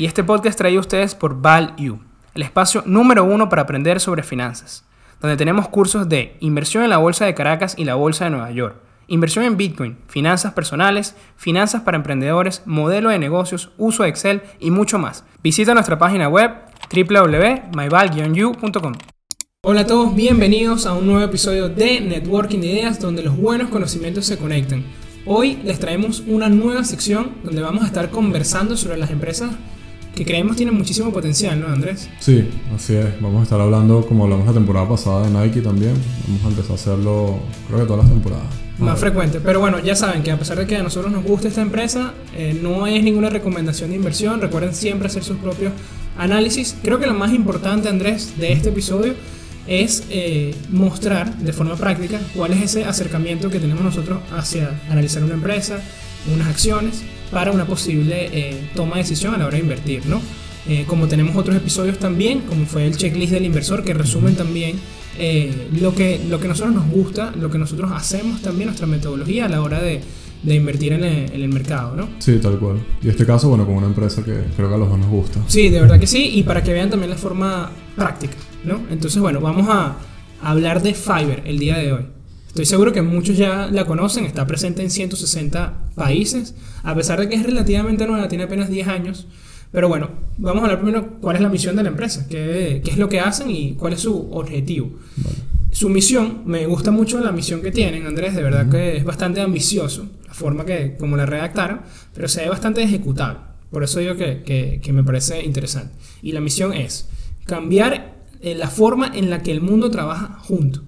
y este podcast traído a ustedes por ValU, el espacio número uno para aprender sobre finanzas, donde tenemos cursos de inversión en la Bolsa de Caracas y la Bolsa de Nueva York, inversión en Bitcoin, finanzas personales, finanzas para emprendedores, modelo de negocios, uso de Excel y mucho más. Visita nuestra página web www.myval-u.com. Hola a todos, bienvenidos a un nuevo episodio de Networking de Ideas donde los buenos conocimientos se conectan. Hoy les traemos una nueva sección donde vamos a estar conversando sobre las empresas que creemos tienen muchísimo potencial, ¿no, Andrés? Sí, así es. Vamos a estar hablando, como hablamos la temporada pasada de Nike también. Vamos a empezar a hacerlo, creo que todas las temporadas. Más frecuente. Pero bueno, ya saben que a pesar de que a nosotros nos gusta esta empresa, eh, no es ninguna recomendación de inversión. Recuerden siempre hacer sus propios análisis. Creo que lo más importante, Andrés, de este episodio es eh, mostrar de forma práctica cuál es ese acercamiento que tenemos nosotros hacia analizar una empresa, unas acciones, para una posible eh, toma de decisión a la hora de invertir, ¿no? Eh, como tenemos otros episodios también, como fue el checklist del inversor, que resumen también lo, que, lo que nosotros nos gusta, lo que nosotros hacemos también, nuestra metodología a la hora de, de invertir en el, en el, mercado, ¿no? Sí, tal cual. Y este caso, bueno, con una empresa que creo que a los dos nos gusta. Sí, de verdad que sí, y para que vean también la forma práctica, ¿no? Entonces, bueno, vamos a hablar de Fiverr el día de hoy. Estoy seguro que muchos ya la conocen, está presente en 160 países, a pesar de que es relativamente nueva, tiene apenas 10 años. Pero bueno, vamos a hablar primero cuál es la misión de la empresa, qué, qué es lo que hacen y cuál es su objetivo. Su misión, me gusta mucho la misión que tienen, Andrés, de verdad que es bastante ambicioso, la forma que como la redactaron, pero se ve bastante ejecutable. Por eso digo que, que, que me parece interesante. Y la misión es cambiar eh, la forma en la que el mundo trabaja junto.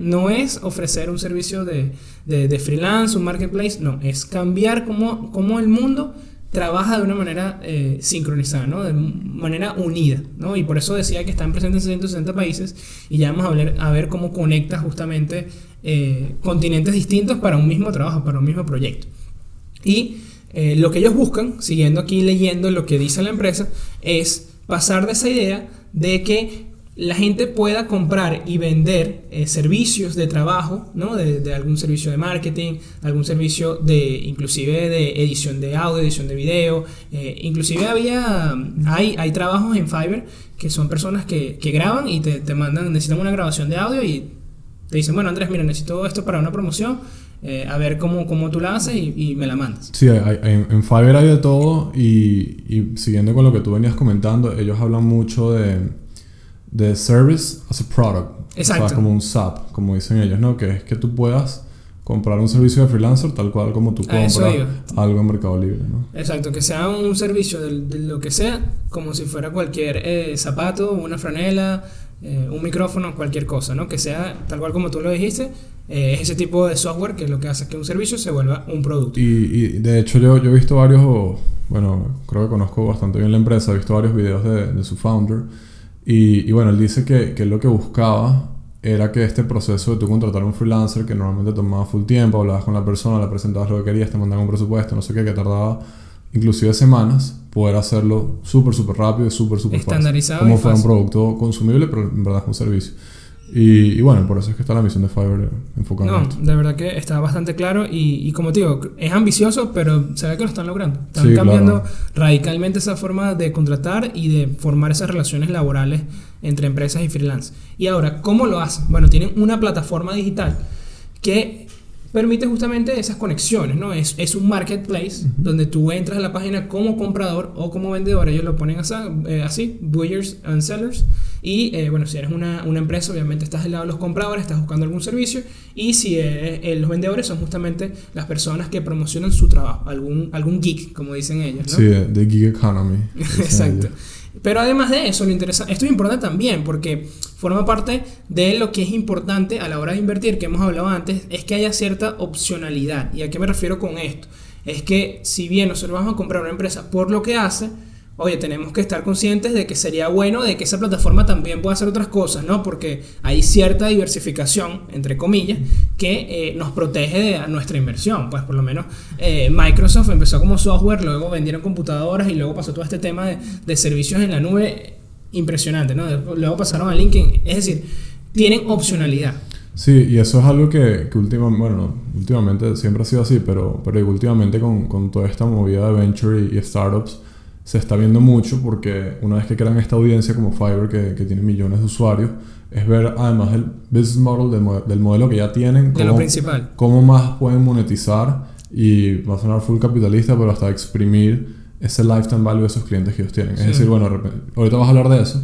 No es ofrecer un servicio de, de, freelance, un marketplace, no, es cambiar cómo, cómo el mundo trabaja de una manera eh, sincronizada, ¿no? de manera unida. ¿no? Y por eso decía que están presentes en 160 países y ya vamos a ver, a ver cómo conecta justamente eh, continentes distintos para un mismo trabajo, para un mismo proyecto. Y lo que ellos buscan, siguiendo aquí leyendo lo que dice la empresa, es pasar de esa idea de que la gente pueda comprar y vender eh, servicios de trabajo, ¿no? De, algún servicio de marketing, algún servicio de inclusive de edición de audio, edición de video, eh, inclusive había, hay, hay trabajos en Fiverr que son personas que, que graban y te, te, mandan, necesitan una grabación de audio y te dicen, bueno Andrés, mira, necesito esto para una promoción, eh, a ver cómo, cómo, tú la haces y, me la mandas. Sí, en Fiverr hay de todo y, y siguiendo con lo que tú venías comentando, ellos hablan mucho de de service as a product. Exacto. O sea, como un SAP, como dicen ellos, ¿no? Que es que tú puedas comprar un servicio de freelancer tal cual como tú compras algo en Mercado Libre, ¿no? Exacto, que sea un servicio de, lo que sea, como si fuera cualquier eh, zapato, una franela, eh, un micrófono, cualquier cosa, ¿no? Que sea tal cual como tú lo dijiste, eh, es ese tipo de software que es lo que hace que un servicio se vuelva un producto. Y, y de hecho yo, yo he visto varios, bueno, creo que conozco bastante bien la empresa, he visto varios videos de, de su founder y, bueno, él dice que, que lo que buscaba era que este proceso de tú contratar a un freelancer que normalmente tomaba full tiempo, hablabas con la persona, le presentabas lo que querías, te mandaban un presupuesto, no sé qué, que tardaba inclusive semanas, poder hacerlo súper, súper rápido y súper, súper fácil. Estandarizado. Como fuera un producto consumible, pero en verdad es un servicio. Y, bueno, por eso es que está la misión de Fiverr enfocada no, en esto. de verdad que está bastante claro y, y, como te digo, es ambicioso, pero se ve que lo están logrando. Están cambiando radicalmente esa forma de contratar y de formar esas relaciones laborales entre empresas y freelance. Y ahora, ¿cómo lo hacen? Bueno, tienen una plataforma digital que permite justamente esas conexiones, ¿no? Es, es un marketplace donde tú entras a la página como comprador o como vendedor, ellos lo ponen así, eh, así buyers and sellers, y eh, bueno, si eres una, una, empresa, obviamente estás del lado de los compradores, estás buscando algún servicio, y si eh, los vendedores son justamente las personas que promocionan su trabajo, algún, algún geek, como dicen ellos, ¿no? Sí, de gig economy. Exacto. Pero además de eso, lo interesante, esto es importante también porque forma parte de lo que es importante a la hora de invertir, que hemos hablado antes, es que haya cierta opcionalidad. ¿Y a qué me refiero con esto? Es que si bien nosotros vamos a comprar una empresa por lo que hace, oye, tenemos que estar conscientes de que sería bueno de que esa plataforma también pueda hacer otras cosas, ¿no? Porque hay cierta diversificación, entre comillas, que eh, nos protege de nuestra inversión. Pues por lo menos eh, Microsoft empezó como software, luego vendieron computadoras y luego pasó todo este tema de, servicios en la nube impresionante, ¿no? Luego pasaron a LinkedIn, es decir, tienen opcionalidad. Sí, y eso es algo que, que últimamente, bueno, últimamente siempre ha sido así, pero, últimamente con toda esta movida de venture y startups, se está viendo mucho porque una vez que crean esta audiencia como Fiverr, que, que tiene millones de usuarios, es ver además el business model del, del modelo que ya tienen, De lo cómo, principal. cómo más pueden monetizar y va a sonar full capitalista, pero hasta exprimir ese lifetime value de esos clientes que ellos tienen. Sí. Es decir, bueno, ahorita vas a hablar de eso,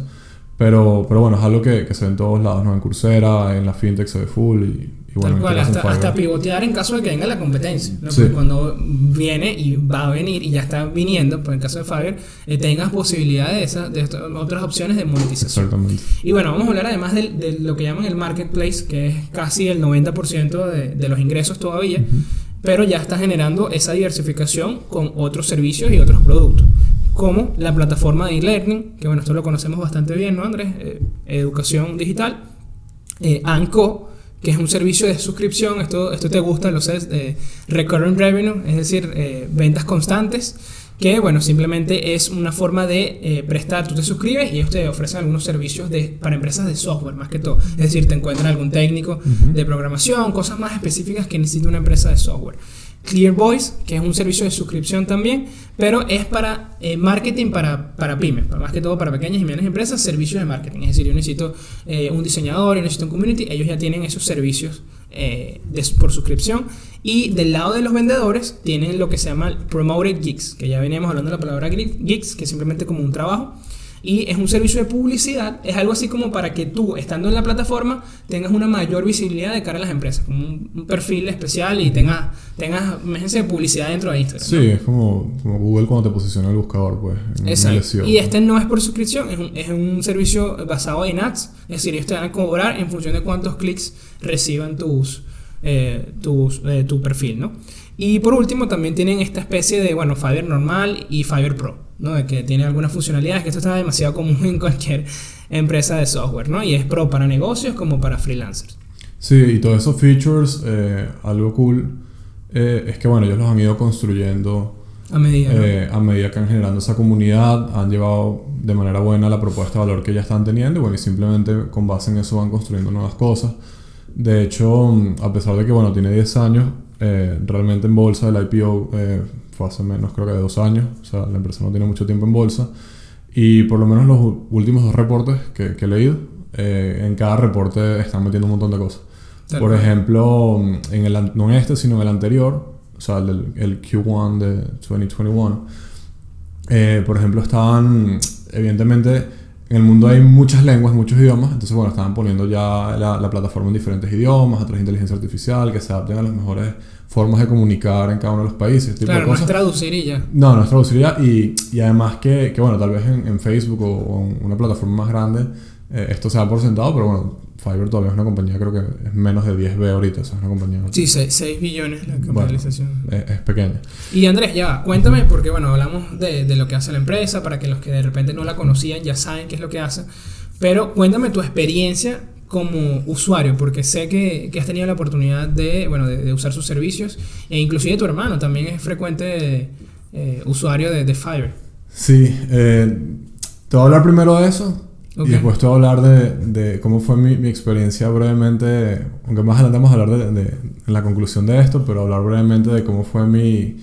pero, pero bueno, es algo que, que se ve en todos lados, ¿no? En Coursera, en la fintech se ve full y, bueno, Tal cual, hasta, hasta pivotear en caso de que venga la competencia. ¿no? Sí. Cuando viene y va a venir y ya está viniendo, pues en el caso de Fiverr, eh, tengas posibilidad de, esas, de estas otras opciones de monetización. Exactamente. Y bueno, vamos a hablar además del- de, lo que llaman el marketplace, que es casi el 90% de, de los ingresos todavía, pero ya está generando esa diversificación con otros servicios y otros productos, como la plataforma de e-learning, que bueno, esto lo conocemos bastante bien, ¿no, Andrés? Eh, educación digital, eh, ANCO, que es un servicio de suscripción, esto, esto te gusta, lo sé, eh, recurring revenue, es decir, eh, ventas constantes, que bueno, simplemente es una forma de prestar, tú te suscribes y ellos te ofrecen algunos servicios de, para empresas de software más que todo, es decir, te encuentran algún técnico de programación, cosas más específicas que necesita una empresa de software. Clear Voice, que es un servicio de suscripción también, pero es para eh, marketing para, para pymes, para- más que todo para pequeñas y medianas empresas, servicios de marketing. Es decir, yo necesito eh, un diseñador, yo necesito un community, ellos ya tienen esos servicios eh, por suscripción. Y del lado de los vendedores tienen lo que se llama Promoted Gigs, que ya veníamos hablando de la palabra gigs, que es simplemente como un trabajo. Y es un servicio de publicidad, es algo así como para que tú, estando en la plataforma, tengas una mayor visibilidad de cara a las empresas, como un, un perfil especial y tengas, tengas imagínense, publicidad dentro de Instagram. Sí, es como, como Google cuando te posiciona el buscador, pues. Exacto. Y este no es por suscripción, es un, es un servicio basado en ads. Es decir, ellos te van a cobrar en función de cuántos clics reciban tus, eh, tus, eh, tu perfil, ¿no? Y por último, también tienen esta especie de, bueno, Fiverr normal y Fiverr Pro, ¿no? De que tiene algunas funcionalidades, que esto está demasiado común en cualquier empresa de software, ¿no? Y es pro para negocios como para freelancers. Sí, y todos esos features, eh, algo cool, eh, es que bueno, ellos los han ido construyendo A medida, ¿no? eh, a medida que han generando esa comunidad, han llevado de manera buena la propuesta de valor que ya están teniendo y bueno, y simplemente con base en eso van construyendo nuevas cosas. De hecho, mm, a pesar de que bueno, tiene 10 años, eh, realmente en bolsa el IPO eh, fue hace menos creo que de dos años, o sea, la empresa no tiene mucho tiempo en bolsa y por lo menos los últimos dos reportes que, que he leído, eh, en cada reporte están metiendo un montón de cosas. Tal Por ejemplo, en el, no en este, sino en el anterior, o sea, el, del- el Q1 de 2021, eh, por ejemplo, estaban, evidentemente, en el mundo hay muchas lenguas, muchos idiomas, entonces, bueno, estaban poniendo ya la, la plataforma en diferentes idiomas, a través de inteligencia artificial, que se adapten a las mejores formas de comunicar en cada uno de los países, este tipo Claro, de no es traducir y ya. No, no es traduciría y, y además que, que, bueno, tal vez en, en Facebook o, o en una plataforma más grande eh, esto se da por sentado, pero bueno, Fiverr todavía es una compañía, creo que es menos de 10B ahorita, o sea, es una compañía Sí, 6 billones la bueno, capitalización. es, es pequeña. Y Andrés, ya va, cuéntame, porque bueno, hablamos de, de lo que hace la empresa, para que los que de repente no la conocían ya saben qué es lo que hace, pero cuéntame tu experiencia como usuario, porque sé que, que has tenido la oportunidad de, bueno, de, de usar sus servicios, e inclusive tu hermano también es frecuente eh, usuario de, de Fiverr. Sí, eh, te voy a hablar primero de eso Ok. y después te voy a hablar de, de cómo fue mi, mi experiencia brevemente, aunque más adelante vamos a hablar de, de- en la conclusión de esto, pero hablar brevemente de cómo fue mi,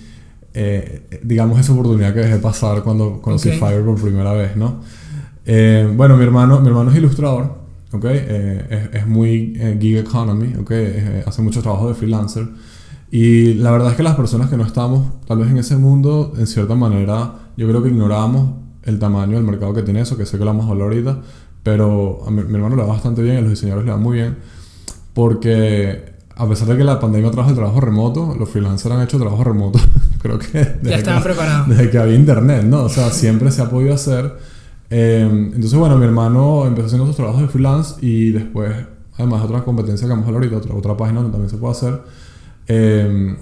eh, digamos, esa oportunidad que dejé pasar cuando conocí Ok. Fiverr por primera vez, ¿no? Eh, bueno, mi hermano, mi hermano es ilustrador, ¿ok? Eh, es, es muy eh, gig economy, ¿ok? Eh, hace mucho trabajo de freelancer. Y la verdad es que las personas que no estamos tal vez en ese mundo, en cierta manera, yo creo que ignoramos el tamaño del mercado que tiene eso, que sé que lo vamos a hablar ahorita, pero a mi, mi hermano le va bastante bien, a los diseñadores le va muy bien, porque a pesar de que la pandemia trajo el trabajo remoto, los freelancers han hecho trabajo remoto, creo que Ya desde estaban que, preparados. desde que había internet, ¿no? O sea, siempre se ha podido hacer. Eh, entonces, bueno, mi hermano empezó haciendo sus trabajos de freelance y después, además, otra competencia que vamos a hablar ahorita, otra, otra página donde también se puede hacer. Eh,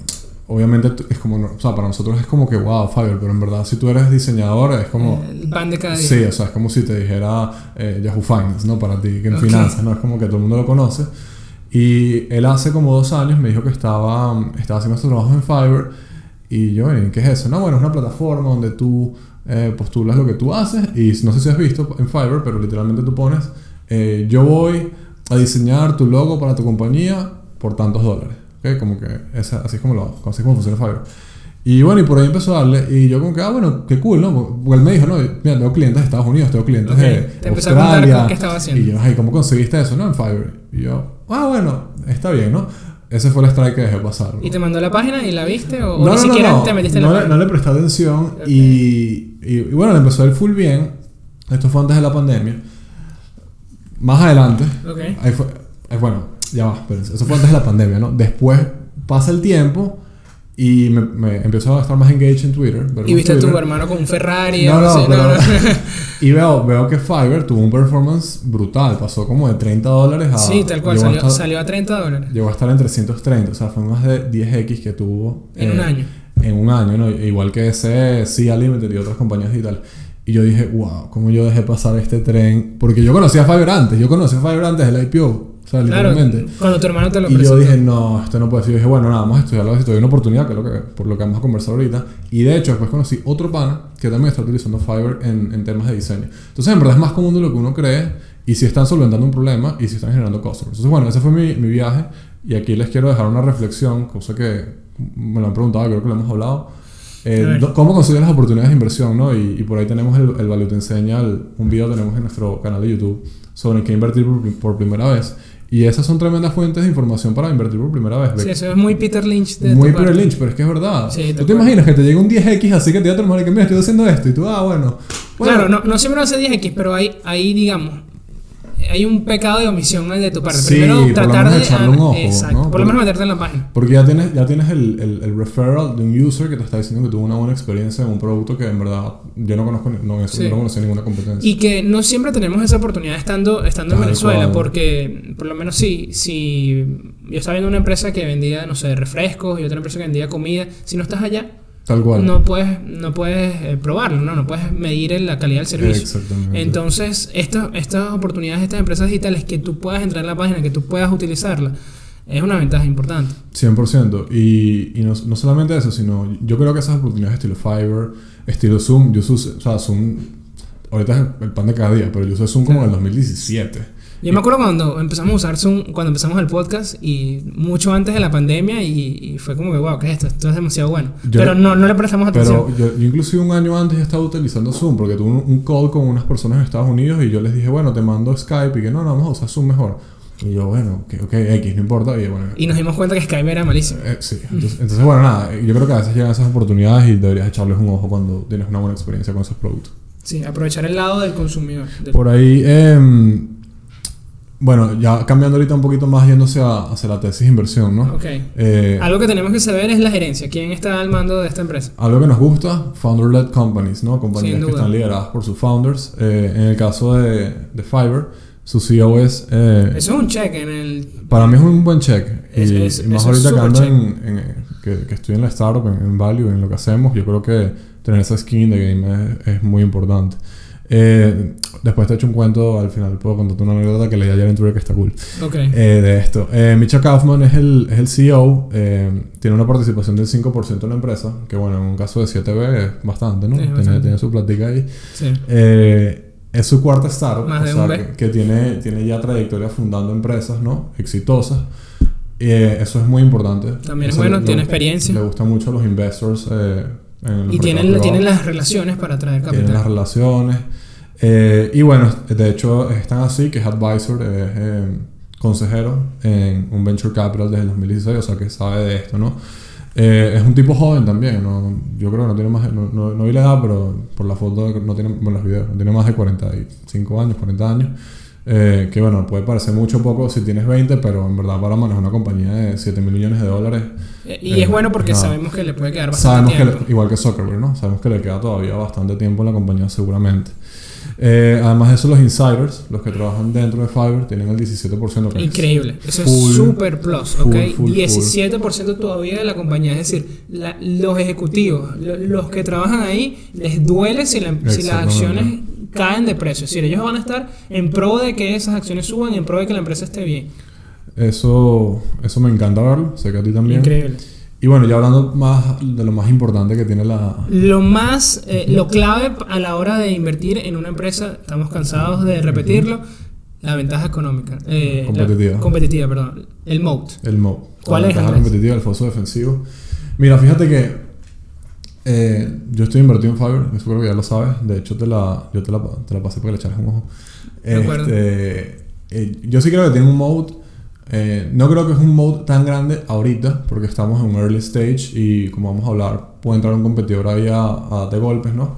obviamente es como, o sea, para nosotros es como que, wow, Fiverr, pero en verdad si tú eres diseñador es como... El pan de cada día. Sí, o sea, es como si te dijera eh, Yahoo Finance, ¿no? Para ti, que en finanzas, ¿no? Es como que todo el mundo lo conoce. Y él hace como dos años me dijo que estaba, estaba haciendo estos trabajos en Fiverr. Y yo, "¿Y ¿qué es eso? No, bueno, es una plataforma donde tú eh, postulas lo que tú haces. Y no sé si has visto en Fiverr, pero literalmente tú pones, eh, yo voy a diseñar tu logo para tu compañía por tantos dólares. ¿Ok? Como que esa- así es como lo así es como funciona Fiverr. Y bueno, y por ahí empezó a darle. Y yo como que, ah, bueno, qué cool, ¿no? Porque él me dijo, no, mira, tengo clientes de Estados Unidos, tengo clientes Ok, de te empezó a contar Australia. qué estaba haciendo. Y yo, ay, ¿cómo conseguiste eso, no? En Fiverr. Y yo, ah, bueno, está bien, ¿no? Ese fue el strike que dejé pasar. ¿no? ¿Y te mandó la página y la viste? ¿O, no, ni no, siquiera te metiste en no, la le, no página? le presté atención Ok. y, y, y bueno, le empezó a ir full bien. Esto fue antes de la pandemia. Más adelante, ahí fue, eh, bueno, ya va, espérense, eso fue antes de la pandemia, ¿no? Después pasa el tiempo y me, me empiezo a estar más engaged en Twitter. Y viste a tu Twitter. hermano con un Ferrari. No, no, así, pero- Y veo, veo que Fiverr tuvo un performance brutal, pasó como de 30 dólares a... sí, tal cual. Salió, estar- salió a 30 dólares. Llegó a estar en 330, o sea, fue más de 10x que tuvo En un año. En un año, ¿no? Igual que ese Sea Limited y otras compañías digital. Y yo dije, wow, ¿cómo yo dejé pasar este tren? Porque yo conocía a Fiverr antes, yo conocía a Fiverr antes del IPO, o sea, Claro, literalmente. cuando tu hermano te lo Y yo dije, no, esto no puede ser. Yo dije, bueno, nada, vamos a estudiarlo, si hay una oportunidad, que es lo que, por lo que vamos a conversar ahorita. Y de hecho, después conocí otro pana que también está utilizando Fiverr en, en temas de diseño. Entonces, en verdad es más común de lo que uno cree y si están solventando un problema y si están generando customers. Entonces, bueno, ese fue mi, mi viaje y aquí les quiero dejar una reflexión, cosa que me lo han preguntado, creo que lo hemos hablado. Eh, ¿Cómo consigues las oportunidades de inversión? ¿no? Y, y por ahí tenemos el, el Value Te Enseña, el- un video que tenemos en nuestro canal de YouTube sobre qué invertir por, por primera vez. Y esas son tremendas fuentes de información para invertir por primera vez. Sí, eso es muy Peter Lynch de Muy parte. Peter Lynch, pero es que es verdad. Sí, ¿Tú te imaginas que te llega un 10X así que te da tu hermano y que mira, estoy haciendo esto? Y tú, ah, bueno. Bueno, Claro, no, no siempre va a ser 10x, pero hay, hay, digamos, hay un pecado de omisión de tu parte. Sí, Primero, por lo tratar menos de. echarle un ojo, Exacto, ¿no? por lo menos meterte en la página. Porque ya tienes, ya tienes el, el, el referral de un user que te está diciendo que tuvo una buena experiencia en un producto que en verdad yo no conozco, no, eso, Sí. no conocía ninguna competencia. Y que no siempre tenemos esa oportunidad estando, estando en Venezuela, cual. porque por lo menos si, si yo estaba viendo una empresa que vendía, no sé, refrescos y otra empresa que vendía comida, si no estás allá, Tal cual. no puedes, no puedes eh, probarlo, ¿no? no puedes medir la calidad del servicio. Exactamente. Entonces, estas estas oportunidades, estas empresas digitales, que tú puedas entrar en la página, que tú puedas utilizarla, es una ventaja importante. 100%. Y, y no, no solamente eso, sino yo creo que esas oportunidades estilo Fiverr, estilo Zoom, yo uso, o sea, Zoom, ahorita es el pan de cada día, pero yo usé Zoom como en el 2017. Yo me acuerdo cuando empezamos a usar Zoom, cuando empezamos el podcast y mucho antes de la pandemia y, y fue como que, wow, ¿qué es esto? Esto es demasiado bueno. Yo- Pero no, no le prestamos atención. Pero yo, yo inclusive un año antes estaba utilizando Zoom porque tuve un, un call con unas personas en Estados Unidos y yo les dije, bueno, te mando Skype y que no, no, vamos a usar Zoom mejor. Y yo, bueno, ok, ok, X, no importa. Y bueno, Y nos dimos cuenta que Skype era malísimo. eh, sí. Entonces, entonces, bueno, nada, yo creo que a veces llegan esas oportunidades y deberías echarles un ojo cuando tienes una buena experiencia con esos productos. Sí, aprovechar el lado del consumidor. del- Por ahí, em, bueno, ya cambiando ahorita un poquito más yéndose a- hacia la tesis de inversión, ¿no? Ok. Eh, Algo que tenemos que saber es la gerencia. ¿Quién está al mando de esta empresa? Algo que nos gusta, founder-led companies, ¿no? Compañías que están lideradas por sus founders. Eh, en el caso de, de Fiverr, su CEO es... eh, Eso es un check en el... para mí es un buen check. Y, Es- es- y más es ahorita que ando en, en- que, que estoy en la startup, en, en Value, en lo que hacemos, yo creo que tener esa skin de game es, es muy importante. Eh, después te he hecho un cuento, al final puedo contarte una anécdota que leí ayer en Twitter que está cool. Ok. Eh, de esto. Eh, Micha Kaufman es el, es el CEO, eh, tiene una participación del 5% en la empresa, que bueno, en un caso de 7B es bastante, ¿no? Sí, tiene, bastante. tiene su platica ahí. Sí. Eh, es su cuarta startup, Más o sea, que, que tiene, tiene ya trayectoria fundando empresas, ¿no? Exitosas. Eh, eso es muy importante. También es bueno, le- tiene le- experiencia. Le gusta mucho a los investors. en Y tienen, tienen las relaciones para traer Tienen las capital. relaciones. Eh, y bueno, de hecho es tan así que es advisor, es eh, consejero en un venture capital desde el 2016, o sea que sabe de esto, ¿no? Eh, es un tipo joven también, ¿no? yo creo que no tiene más, no, no, no vi la edad, pero por la foto no tiene, bueno, los videos, no tiene más de 45 años, 40 años. Eh, que bueno, puede parecer mucho poco si tienes 20, pero en verdad para manejar una compañía de 7 mil millones de dólares, Eh, Y Eh, es bueno porque nada. sabemos que le puede quedar bastante Sabemos que, tiempo. le- igual que Zuckerberg, ¿no? Sabemos que le queda todavía bastante tiempo en la compañía seguramente. Eh, además de eso, los insiders, los que trabajan dentro de Fiverr, tienen el 17%. Que es- Increíble. Eso full, es super plus, full, ¿ok? full, full. 17% todavía de la compañía. Es decir, la- los ejecutivos, lo- los que trabajan ahí, les duele si, la- si las acciones caen de precio. Es decir, ellos van a estar en pro de que esas acciones suban y en pro de que la empresa esté bien. Eso, eso me encanta verlo, sé que a ti también. Increíble. Y bueno, ya hablando más de lo más importante que tiene la... Lo más, eh, lo clave a la hora de invertir en una empresa, estamos cansados de repetirlo, la ventaja económica. eh, la- Competitiva. competitiva, perdón. El moat. El moat. ¿Cuál la es, ventaja Andrés? competitiva, el foso defensivo. Mira, fíjate que Eh, yo estoy invertido en Fiverr, eso creo que ya lo sabes. De hecho, te la, yo te la, te la pasé para que le echaras un ojo. Este, eh, yo sí creo que tiene un mode. Eh, no creo que es un mode tan grande ahorita, porque estamos en un early stage y como vamos a hablar, puede entrar un competidor ahí a, a darte golpes, ¿no?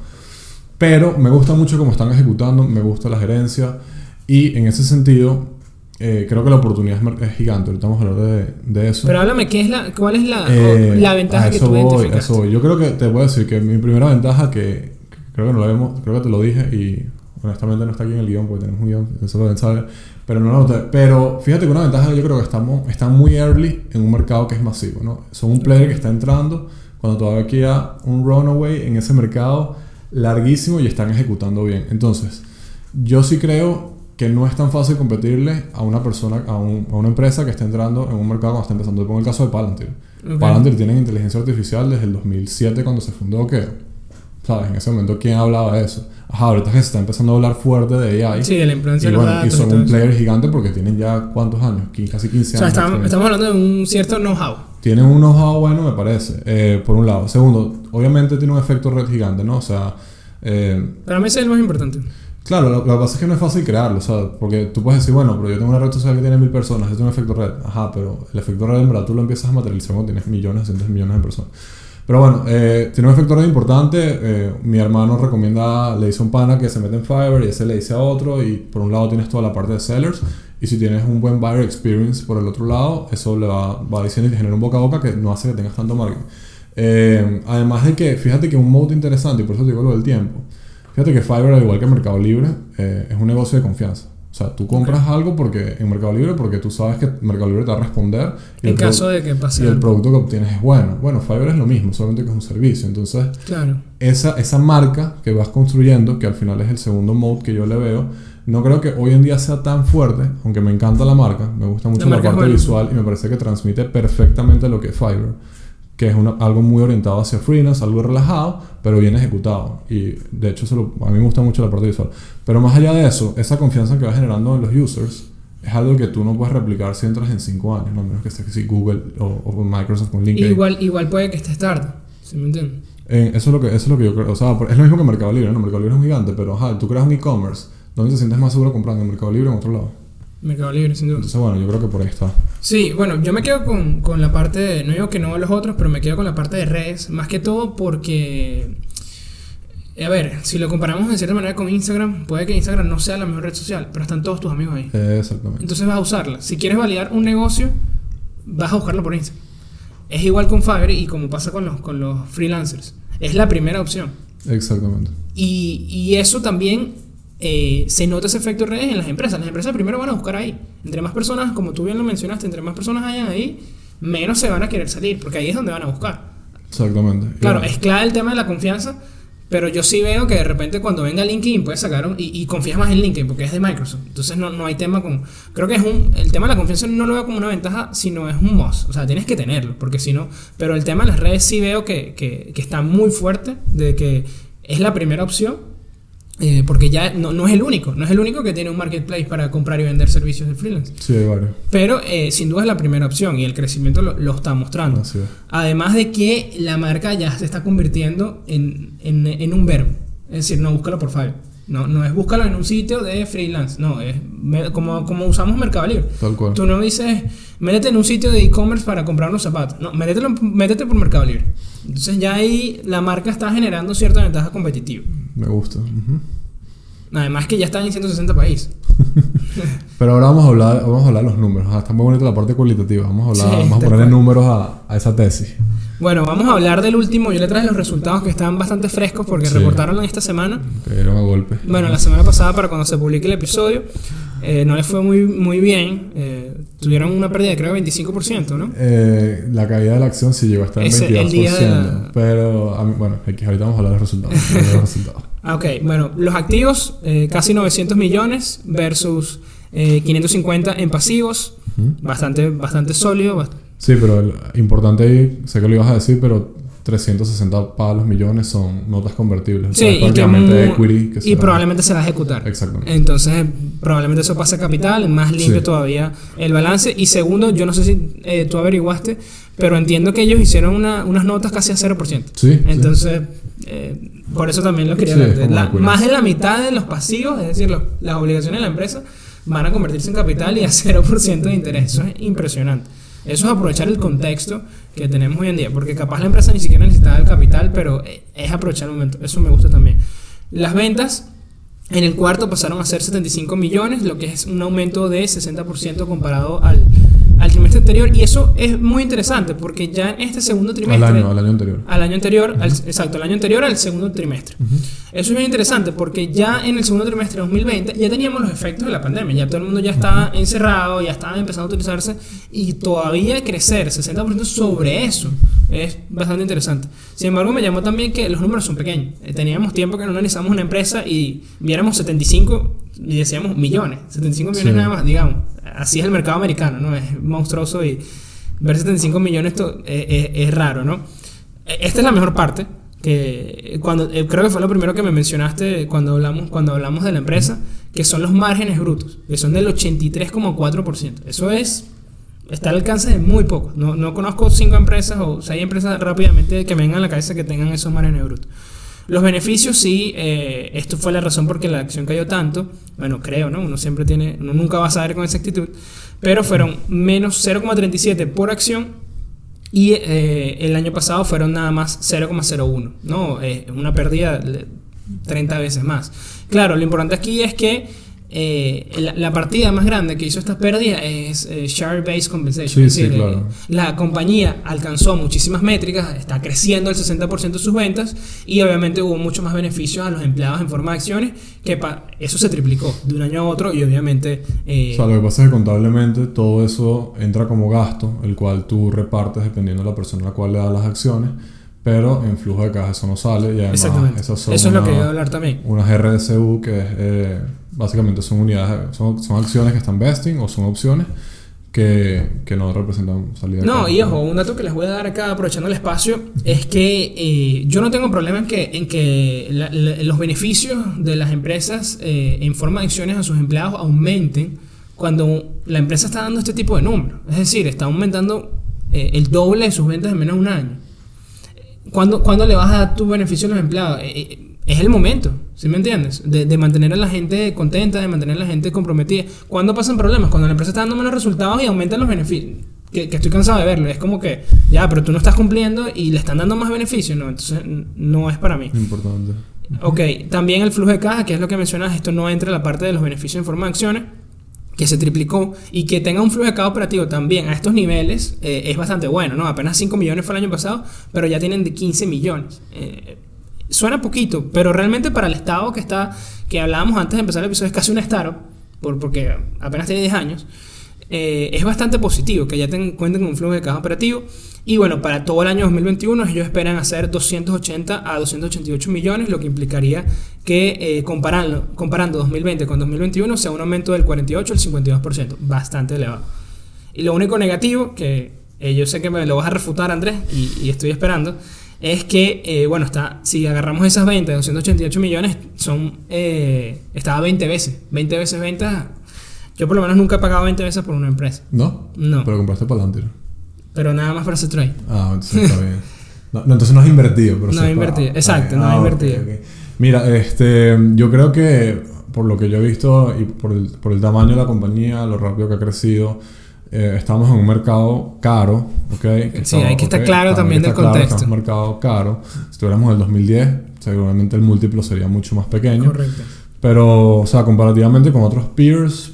Pero me gusta mucho cómo están ejecutando, me gusta la gerencia y en ese sentido eh, creo que la oportunidad es, gigante. Ahorita vamos a hablar de, de eso. Pero háblame, ¿qué es la, ¿cuál es la, Eh, la ventaja que tú voy, eso voy. Yo creo que te voy a decir que mi primera ventaja que, que creo que no la vemos, creo que te lo dije y honestamente no está aquí en el guion porque tenemos un guion, eso lo saber, pero no lo noté. Pero fíjate que una ventaja que yo creo que estamos, están muy early en un mercado que es masivo, ¿no? Son un player que está entrando cuando todavía queda un runaway en ese mercado larguísimo y están ejecutando bien. Entonces, yo sí creo que no es tan fácil competirle a una persona, a, un- a una empresa que está entrando en un mercado cuando está empezando. Pongo el caso de Palantir. Ok. Palantir tienen inteligencia artificial desde el 2007 cuando se fundó, que, ¿sabes? En ese momento, ¿quién hablaba de eso? Ajá, ahorita se está empezando a hablar fuerte de AI. Sí, de la influencia y, de los bueno, y datos. son todo un eso. player gigante porque tienen ya, ¿cuántos años? Qui- Casi 15 O sea, años. estamos, estamos hablando de un cierto know-how. Tienen un know-how bueno, me parece, eh, por un lado. Segundo, obviamente tiene un efecto red gigante, ¿no? O sea, eh, Para mí ese es el más importante. Claro, lo, lo que pasa es que no es fácil crearlo, o sea, porque tú puedes decir, bueno, pero yo tengo una red social que tiene mil personas, yo tengo un efecto red. Ajá, pero el efecto red en verdad tú lo empiezas a materializar cuando tienes millones, cientos de millones de personas. Pero bueno, eh, tiene un efecto importante. eh, mi hermano recomienda, le dice a un pana que se mete en Fiverr y ese le dice a otro. Y por un lado tienes toda la parte de sellers. Y si tienes un buen buyer experience por el otro lado, eso le va, va diciendo y te genera un boca a boca que no hace que tengas tanto marketing. Eh, además de que, fíjate que un mode interesante, y por eso te digo lo del tiempo. Fíjate que Fiverr, al igual que Mercado Libre, eh, es un negocio de confianza. O sea, tú compras algo porque en Mercado Libre porque tú sabes que Mercado Libre te va a responder. y En caso de que pase y el producto que obtienes es bueno. Bueno, Fiverr es lo mismo, solamente que es un servicio. Entonces, Claro. esa, esa marca que vas construyendo, que al final es el segundo mode que yo le veo, no creo que hoy en día sea tan fuerte, aunque me encanta la marca, me gusta mucho La parte visual y me parece que transmite perfectamente lo que es Fiverr, que es una- algo muy orientado hacia freelance, algo relajado, pero bien ejecutado. Y de hecho, se lo- a mí me gusta mucho la parte visual. Pero más allá de eso, esa confianza que va generando en los users es algo que tú no puedes replicar si entras en 5 años, no menos que estés así Google o, o Microsoft con LinkedIn. Igual, igual puede que estés tarde. ¿Sí me entiendes? Eh, eso, es lo que, eso es lo que yo creo. O sea, es lo mismo que Mercado Libre, ¿no? Mercado Libre es un gigante, pero ajá, tú creas un e-commerce. ¿Dónde te sientes más seguro comprando? ¿En Mercado Libre o en otro lado? Mercado Libre, sin duda. Entonces, bueno, yo creo que por ahí está. Sí, bueno, yo me quedo con, con la parte de, no digo que no los otros, pero me quedo con la parte de redes, más que todo porque, a ver, si lo comparamos de cierta manera con Instagram, puede que Instagram no sea la mejor red social, pero están todos tus amigos ahí. Exactamente. Entonces vas a usarla. Si quieres validar un negocio, vas a buscarlo por Instagram. Es igual con Fiverr y como pasa con los, con los freelancers. Es la primera opción. Exactamente. Y, y eso también eh, se nota ese efecto de redes en las empresas. Las empresas primero van a buscar ahí. Entre más personas, como tú bien lo mencionaste, entre más personas hayan ahí, menos se van a querer salir, porque ahí es donde van a buscar. Exactamente. Claro, es clave el tema de la confianza, pero yo sí veo que de repente cuando venga LinkedIn puedes sacar un- y, y confías más en LinkedIn porque es de Microsoft. Entonces no, no hay tema con... Creo que es un... El tema de la confianza no lo veo como una ventaja, sino es un must. O sea, tienes que tenerlo, porque si no... Pero el tema de las redes sí veo que, que, que está muy fuerte, de que es la primera opción. Eh, porque ya no, no es el único, no es el único que tiene un marketplace para comprar y vender servicios de freelance. Sí, varios. Pero eh, sin duda es la primera opción y el crecimiento lo, lo está mostrando. Es. Además de que la marca ya se está convirtiendo en, en, en un verbo. Es decir, no búscalo por Fiverr. No, no es búscalo en un sitio de freelance. No, es me- como, como usamos Mercado Libre. Tal cual. Tú no dices, métete en un sitio de e-commerce para comprar unos zapatos. No, métetelo, métete por Mercado Libre. Entonces ya ahí la marca está generando cierta ventaja competitiva. Me gusta. Además que ya están en 160 países. Pero ahora vamos a hablar, vamos a hablar de los números. Ah, está muy bonita la parte cualitativa. Vamos a hablar, Sí, vamos a ponerle números a, a esa tesis. Bueno, vamos a hablar del último. Yo le traje los resultados que están bastante frescos porque Sí. reportaron esta semana. Que dieron a golpe. Bueno, la semana pasada, para cuando se publique el episodio, eh, no les fue muy, muy bien. eh, tuvieron una pérdida de creo 25%, ¿no? Eh, la caída de la acción sí llegó hasta el Ese, 22%. el día de la- Pero, mí- bueno, aquí ahorita vamos a hablar de los resultados. Vamos a hablar de los resultados. Ah, ok, bueno, los activos, eh, casi 900 millones versus eh, 550 en pasivos. Bastante, bastante sólido. bast- Sí, pero el- importante ahí, sé que lo ibas a decir, pero 360 palos millones son notas convertibles. O Sí, sea, es y, que prácticamente mu- equity que y probablemente se va a ejecutar. Exactamente. Entonces, probablemente eso pase a capital, más limpio Sí. todavía el balance. Y segundo, yo no sé si eh, tú averiguaste, pero entiendo que ellos hicieron una- unas notas casi a 0%. Sí, sí. Entonces, eh, por eso también lo quería Sí, ver. La- más de la mitad de los pasivos, es decir, los- las obligaciones de la empresa, van a convertirse en capital y a 0% de interés. Eso es impresionante. Eso es aprovechar el contexto que tenemos hoy en día, porque capaz la empresa ni siquiera necesitaba el capital, pero es aprovechar el momento. Eso me gusta también. Las ventas en el cuarto pasaron a ser 75 millones, lo que es un aumento de 60% comparado al, anterior. Y eso es muy interesante, porque ya en este segundo al trimestre año, al año anterior. al año anterior, al- exacto, al año anterior al segundo trimestre. Eso es bien interesante porque ya en el segundo trimestre de 2020 ya teníamos los efectos de la pandemia, ya todo el mundo ya estaba encerrado, ya estaba empezando a utilizarse y todavía crecer 60% sobre eso es bastante interesante. Sin embargo, me llamó también que los números son pequeños. Eh, Teníamos tiempo que no analizamos una empresa y viéramos 75 y decíamos millones, 75 millones Sí. nada más, digamos. Así es el mercado americano, ¿no? Es monstruoso y ver 75 millones to- eh, eh, es raro, ¿no? Eh, Esta es la mejor parte. Que cuando, eh, creo que fue lo primero que me mencionaste cuando hablamos, cuando hablamos de la empresa, que son los márgenes brutos, que son del 83,4%. Eso es, está al alcance de muy pocos. No, no conozco cinco empresas o seis empresas rápidamente que me vengan a la cabeza que tengan esos márgenes brutos. Los beneficios, sí, eh, esto fue la razón por que la acción cayó tanto. Bueno, creo, ¿no? Uno siempre tiene, uno nunca va a saber con exactitud. Pero fueron menos 0,37 por acción y eh, el año pasado fueron nada más 0,01, ¿no? Eh, una pérdida de 30 veces más. Claro, lo importante aquí es que eh, la, la partida más grande que hizo esta pérdida es eh, Share-Based Compensation. Sí, es sí, decir, claro. eh, la compañía alcanzó muchísimas métricas, está creciendo el 60% de sus ventas y obviamente hubo mucho más beneficios a los empleados en forma de acciones, que eso se triplicó de un año a otro y obviamente... eh, O sea, lo que pasa es que contablemente todo eso entra como gasto, el cual tú repartes dependiendo de la persona a la cual le das las acciones, pero en flujo de caja eso no sale y además exactamente. esas Eso son es lo que una- iba a hablar también. unas RSU que es, eh, básicamente son unidades, son, son acciones que están vesting o son opciones que, que no representan salida de No, y ojo, un dato que les voy a dar acá aprovechando el espacio es que eh, yo no tengo problema en que, en que la- la- los beneficios de las empresas eh, en forma de acciones a sus empleados aumenten cuando la empresa está dando este tipo de números. Es decir, está aumentando eh, el doble de sus ventas en menos de un año. ¿Cuándo, cuándo le vas a dar tu beneficio a los empleados? Es el momento, ¿sí me entiendes? De, de mantener a la gente contenta, de mantener a la gente comprometida. ¿Cuándo pasan problemas? Cuando la empresa está dando menos resultados y aumentan los beneficios. Que, que estoy cansado de verlo. Es como que, ya, pero tú no estás cumpliendo y le están dando más beneficios. No, entonces no es para mí. Importante. Ok, también el flujo de caja, que es lo que mencionas, esto no entra en la parte de los beneficios en forma de acciones, que se triplicó y que tenga un flujo de caja operativo también a estos niveles eh, es bastante bueno, ¿no? Apenas 5 millones fue el año pasado, pero ya tienen de 15 millones. Eh, suena poquito, pero realmente para el estado que está, que hablábamos antes de empezar el episodio, es casi una startup, por, porque apenas tiene 10 años. eh, es bastante positivo que ya ten- cuenten con un flujo de caja operativo. Y bueno, para todo el año 2021 ellos esperan hacer 280 a 288 millones, lo que implicaría que eh, comparando, comparando 2020 con 2021 sea un aumento del 48 al 52%, bastante elevado. Y lo único negativo, que eh, yo sé que me lo vas a refutar Andrés, y estoy esperando, es que, eh, bueno, está, si agarramos esas ventas de 288 millones, son, eh, estaba 20 veces, 20 veces ventas. Yo por lo menos nunca he pagado 20 veces por una empresa, ¿No? No. Pero compraste Palantir. pero nada más para ese trade. Ah, entonces está bien. No, no, entonces no has invertido, pero No has invertido, pagado. exacto, Ah, no ok, invertido. ok. Mira, este, yo creo que por lo que yo he visto y por el, por el tamaño de la compañía, lo rápido que ha crecido, eh, estamos en un mercado caro, ¿ok? Que Sí, hay que estar claro también del claro, contexto. estamos en un mercado caro. Si estuviéramos en el 2010, seguramente el múltiplo sería mucho más pequeño. Correcto. Pero, o sea, comparativamente con otros peers,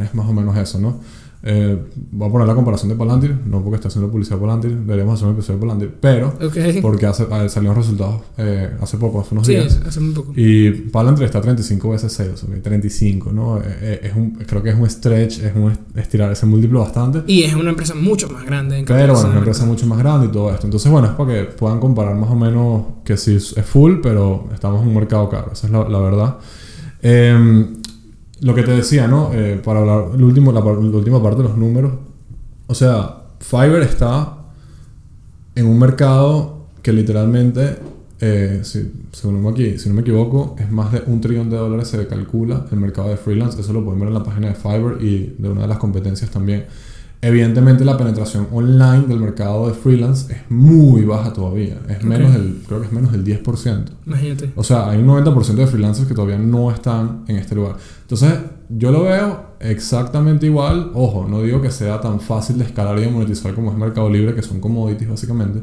es más o menos eso, ¿no? Eh, voy a poner la comparación de Palantir, no porque esté haciendo publicidad de Palantir, deberíamos hacer un episodio de Palantir, pero porque hace, eh, salieron resultados eh, hace poco, hace unos Sí, días. hace muy poco. Y Palantir está 35 veces sales, ok, 35, ¿no? Eh, es un, creo que es un stretch, es un est- estirar ese múltiplo bastante. Y es una empresa mucho más grande. en Pero bueno, comparación una empresa mucho más grande y todo esto. Entonces, bueno, es para que puedan comparar más o menos que sí es es full, pero estamos en un mercado caro. Esa es la, la verdad. Eh, lo que te decía, ¿no? Eh, para hablar el último, la, la última parte de los números. O sea, Fiverr está en un mercado que literalmente, eh, si, según aquí, si no me equivoco, es más de un trillón de dólares se calcula el mercado de freelance. Eso lo pueden ver en la página de Fiverr y de una de las competencias también. Evidentemente la penetración online del mercado de freelance es muy baja todavía. Es menos del, creo que es menos del 10%. Imagínate. O sea, hay un 90% de freelancers que todavía no están en este lugar. Entonces, yo lo veo exactamente igual. Ojo, no digo que sea tan fácil de escalar y de monetizar como es Mercado Libre, que son commodities básicamente.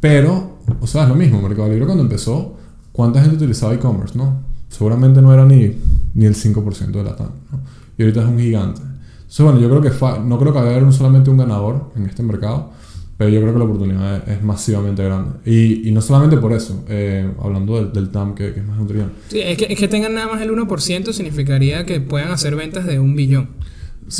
Pero, o sea, es lo mismo. Mercado Libre cuando empezó, ¿cuánta gente utilizaba e-commerce, no? Seguramente no era ni, ni el 5% de la TAM, ¿no? Y ahorita es un gigante. Entonces, bueno, yo creo que no creo que haya solamente un ganador en este mercado, pero yo creo que la oportunidad es, masivamente grande. Y, y, no solamente por eso, eh, hablando del, del TAM, que, es más un trillón. Sí, es que, es que tengan nada más el 1% significaría que puedan hacer ventas de un billón.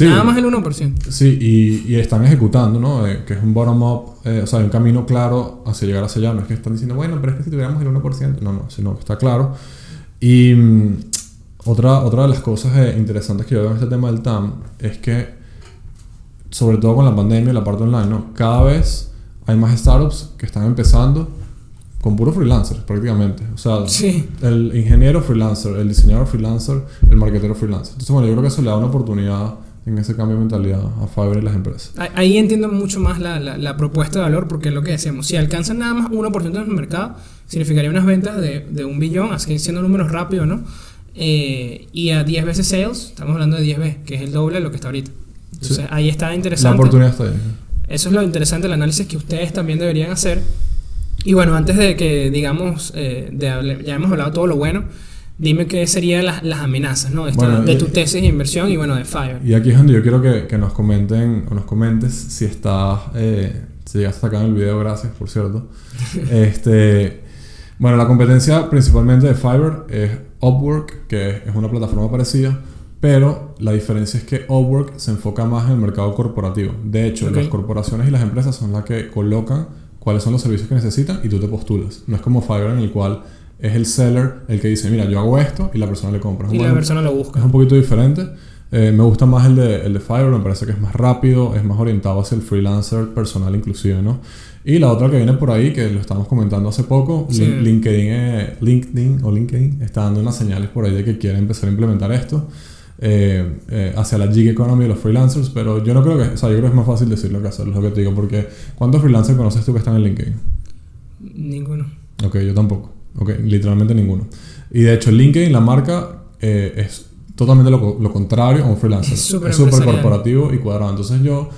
nada más el 1%. Sí, y, y están ejecutando, ¿no? Eh, que es un bottom-up, eh, o sea, un camino claro hacia llegar hacia allá. No es que están diciendo, bueno, pero es que si tuviéramos el 1%, no, no, sino que está claro. Y mm, otra, otra de las cosas eh, interesantes que yo veo en este tema del TAM es que, sobre todo con la pandemia y la parte online, ¿no? cada vez hay más startups que están empezando con puros freelancers prácticamente. O sea, el ingeniero freelancer, el diseñador freelancer, el marketero freelancer. Entonces, bueno, yo creo que eso le da una oportunidad en ese cambio de mentalidad a Fiverr y las empresas. Ahí entiendo mucho más la, la, propuesta de valor porque es lo que decíamos, si alcanzan nada más 1% del mercado, significaría unas ventas de, de un billón, así siendo números rápidos, ¿no? Eh, y a 10 veces sales, estamos hablando de 10 veces, que es el doble de lo que está ahorita. Entonces ahí está interesante. La oportunidad está ahí. Eso es lo interesante del análisis que ustedes también deberían hacer. Y bueno, antes de que digamos, eh, de, ya hemos hablado todo lo bueno, dime qué serían las, las amenazas ¿no? de tu tesis de inversión y bueno, de Fire. Y aquí es donde yo quiero que, que nos comenten o nos comentes si estás, eh, si llegaste hasta acá en el video, gracias por cierto. este, bueno, la competencia principalmente de Fiverr es Upwork, que es una plataforma parecida, pero la diferencia es que Upwork se enfoca más en el mercado corporativo. De hecho, las corporaciones y las empresas son las que colocan cuáles son los servicios que necesitan y tú te postulas. No es como Fiverr en el cual es el seller el que dice, mira, yo hago esto y la persona le compra. y la persona lo busca. Es un poquito diferente. Eh, me gusta más el de, el de Fiverr, me parece que es más rápido, es más orientado hacia el freelancer personal inclusive, ¿no? Y la otra que viene por ahí, que lo estamos comentando hace poco, LinkedIn, eh, LinkedIn o LinkedIn está dando unas señales por ahí de que quiere empezar a implementar esto eh, eh, hacia la gig economy de los freelancers, pero yo no creo que, o sea, yo creo que es más fácil decirlo que hacerlo, es lo que te digo, porque ¿cuántos freelancers conoces tú que están en LinkedIn? Ninguno. Ok, yo tampoco. Ok, literalmente ninguno. Y de hecho, LinkedIn, la marca, es totalmente lo, lo, contrario a un freelancer. Es súper corporativo y cuadrado. Entonces yo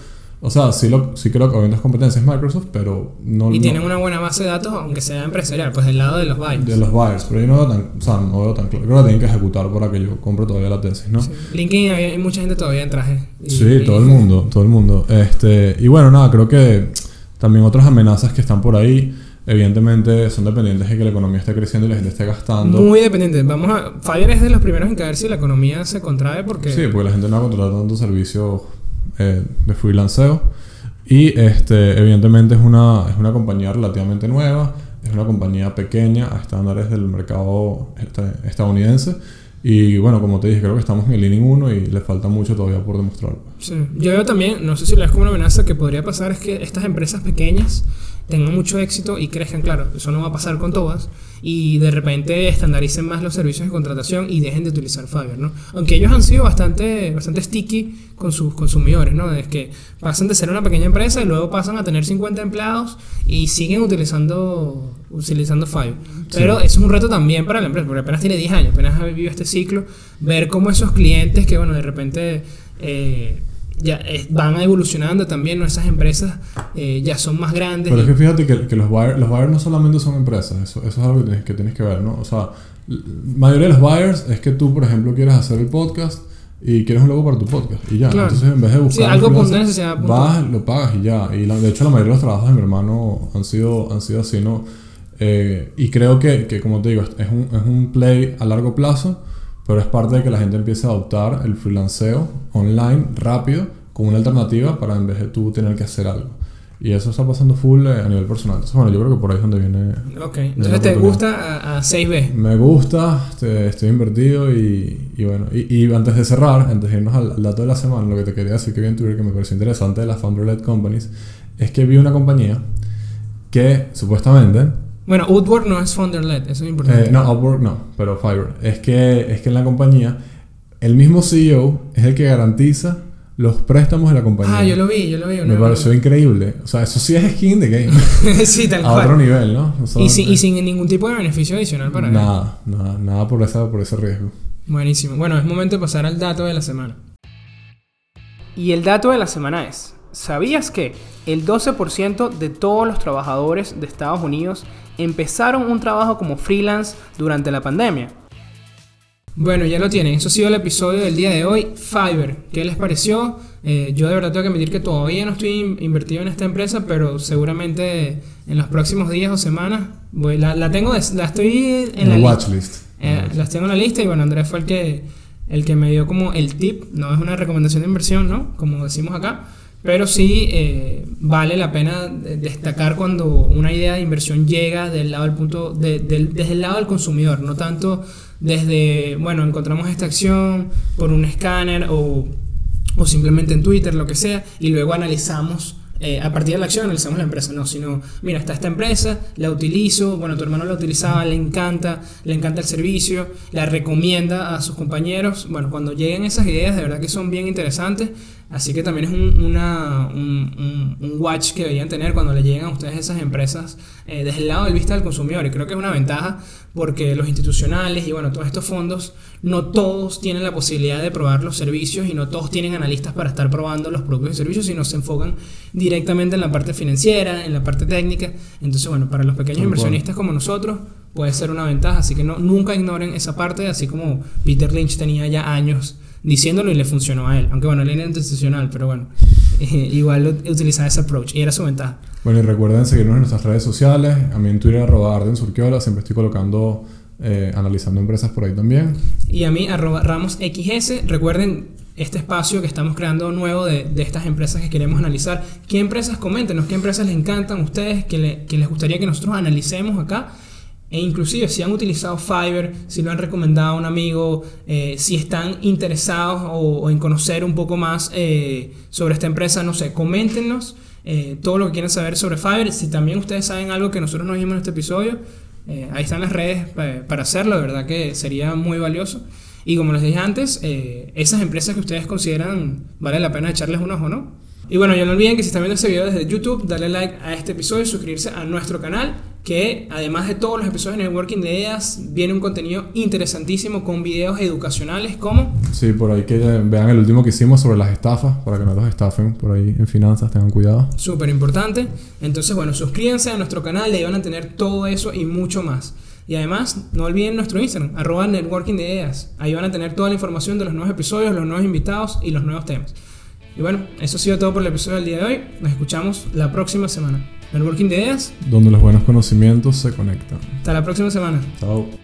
o sea, sí, lo, sí creo que obviamente es competencia es Microsoft, pero no... Y tienen una buena base de datos, aunque sea empresarial, pues del lado de los buyers. De los buyers, pero yo no veo tan, o sea, no veo tan claro. Creo que tienen que ejecutar para que yo compre todavía la tesis, ¿no? Sí. LinkedIn hay mucha gente todavía en traje. sí, todo el mundo, todo el mundo. Este, y bueno, nada, creo que también otras amenazas que están por ahí evidentemente son dependientes de que la economía esté creciendo y la gente esté gastando. Muy dependientes. Vamos a. Fire es de los primeros en caer si la economía se contrae porque. Sí, porque la gente no va a contratar tantos servicios eh, de freelanceo. Y este, evidentemente es una, es una compañía relativamente nueva, es una compañía pequeña a estándares del mercado este, estadounidense. Y bueno, como te dije, creo que estamos en el inning 1 y le falta mucho todavía por demostrar. Sí. Yo veo también, no sé si lo ves como una amenaza que podría pasar, es que estas empresas pequeñas tengan mucho éxito y crezcan, claro, eso no va a pasar con todas, y de repente estandaricen más los servicios de contratación y dejen de utilizar Fiverr, ¿no? Aunque ellos han sido bastante, bastante sticky con sus consumidores, ¿no? Es que pasan de ser una pequeña empresa y luego pasan a tener 50 empleados y siguen utilizando, utilizando Fiverr. Pero eso es un reto también para la empresa, porque apenas tiene 10 años, apenas ha vivido este ciclo, ver cómo esos clientes que, bueno, de repente... Eh, ya eh, van evolucionando también, nuestras empresas eh, ya son más grandes. Pero es que fíjate que, que los, buyers, los no solamente son empresas, eso, eso es algo que tienes, que tienes que ver, ¿no? O sea, la mayoría de los buyers es que tú, por ejemplo, quieres hacer el podcast y quieres un logo para tu podcast y ya. Entonces, en vez de buscar. Sí, algo necesidad. Vas, lo pagas y ya. Y de hecho, la mayoría de los trabajos de mi hermano han sido, han sido así, ¿no? Eh, y creo que, que, como te digo, es un, es un play a largo plazo pero es parte de que la gente empiece a adoptar el freelanceo online rápido como una alternativa para en vez de tú tener que hacer algo. Y eso está pasando full eh, a nivel personal. Entonces, bueno, yo creo que por ahí es donde viene. Ok, entonces te gusta a, 6B. Me gusta, este, estoy, invertido y, y bueno. Y, y, antes de cerrar, antes de irnos al, dato de la semana, lo que te quería decir que vi en Twitter que me pareció interesante de las founder-led companies es que vi una compañía que supuestamente Bueno, Upwork no es founder-led, eso es importante. Eh, no, Upwork no, pero Fiverr. Es que, es que en la compañía, el mismo CEO es el que garantiza los préstamos de la compañía. ah, yo lo vi, yo lo vi. Me pareció increíble. O sea, eso sí es skin de game. sí, tal a otro cual. nivel, ¿no? O sea, Y, sin- y sin ningún tipo de beneficio adicional para él. Nada, nada, nada por, esa, por ese riesgo. Buenísimo. Bueno, es momento de pasar al dato de la semana. Y el dato de la semana es, ¿sabías que el 12% de todos los trabajadores de Estados Unidos empezaron un trabajo como freelance durante la pandemia? Bueno, ya lo tienen. Eso ha sido el episodio del día de hoy. Fiverr, ¿qué les pareció? Eh, yo de verdad tengo que admitir que todavía no estoy in- invertido en esta empresa, pero seguramente en los próximos días o semanas voy- la, la tengo, la estoy en, En la lista. watchlist. Eh, las tengo en la lista y bueno, Andrés fue el que, el que me dio como el tip, no es una recomendación de inversión, ¿no? Como decimos acá, pero sí eh, vale la pena de- destacar cuando una idea de inversión llega del lado del punto, de- del- desde el lado del consumidor, no tanto desde, bueno, encontramos esta acción por un escáner o, o simplemente en Twitter, lo que sea, y luego analizamos eh, a partir de la acción analizamos la empresa, no, sino, mira, está esta empresa, la utilizo, bueno, tu hermano la utilizaba, le encanta, le encanta el servicio, la recomienda a sus compañeros, bueno, cuando lleguen esas ideas, de verdad que son bien interesantes, así que también es un, una, un, un- un watch que deberían tener cuando le lleguen a ustedes esas empresas eh, desde el lado del vista del consumidor, y creo que es una ventaja porque los institucionales y bueno, todos estos fondos, no todos tienen la posibilidad de probar los servicios y no todos tienen analistas para estar probando los productos y servicios, sino se enfocan directamente en la parte financiera, en la parte técnica. Entonces, bueno, para los pequeños inversionistas como nosotros puede ser una ventaja, así que no, nunca ignoren esa parte, así como Peter Lynch tenía ya años diciéndolo y le funcionó a él, aunque bueno, él era institucional, pero bueno, eh, igual utilizaba ese approach y era su ventaja. Bueno, y recuerden seguirnos en nuestras redes sociales. A mí en Twitter, arroba Arden Surquiola. Siempre estoy colocando, eh, analizando empresas por ahí también. Y a mí, arroba RamosXS. Recuerden este espacio que estamos creando nuevo de, de estas empresas que queremos analizar. ¿Qué empresas? Coméntenos, ¿qué empresas les encantan a ustedes? ¿Qué, le- que les gustaría que nosotros analicemos acá? E inclusive si han utilizado Fiverr, si lo han recomendado a un amigo, eh, si están interesados o, en conocer un poco más eh, sobre esta empresa, no sé, coméntenos eh, todo lo que quieran saber sobre Fiverr. Si también ustedes saben algo que nosotros no dijimos en este episodio, ahí están las redes pa- para hacerlo, verdad que sería muy valioso. Y como les dije antes, esas empresas que ustedes consideran vale la pena echarles un ojo, ¿no? Y bueno, ya no olviden que si están viendo este video desde YouTube, darle like a este episodio y suscribirse a nuestro canal, que además de todos los episodios de Networking de Ideas, viene un contenido interesantísimo con videos educacionales como... Sí, por ahí que vean el último que hicimos sobre las estafas, para que no los estafen por ahí en finanzas, tengan cuidado. Súper importante. Entonces, bueno, suscríbanse a nuestro canal y ahí van a tener todo eso y mucho más. Y además, no olviden nuestro Instagram, arroba networking de ideas. Ahí van a tener toda la información de los nuevos episodios, los nuevos invitados y los nuevos temas. Y bueno, eso ha sido todo por el episodio del día de hoy. Nos escuchamos la próxima semana. Networking de ideas. Donde los buenos conocimientos se conectan. Hasta la próxima semana. Chao.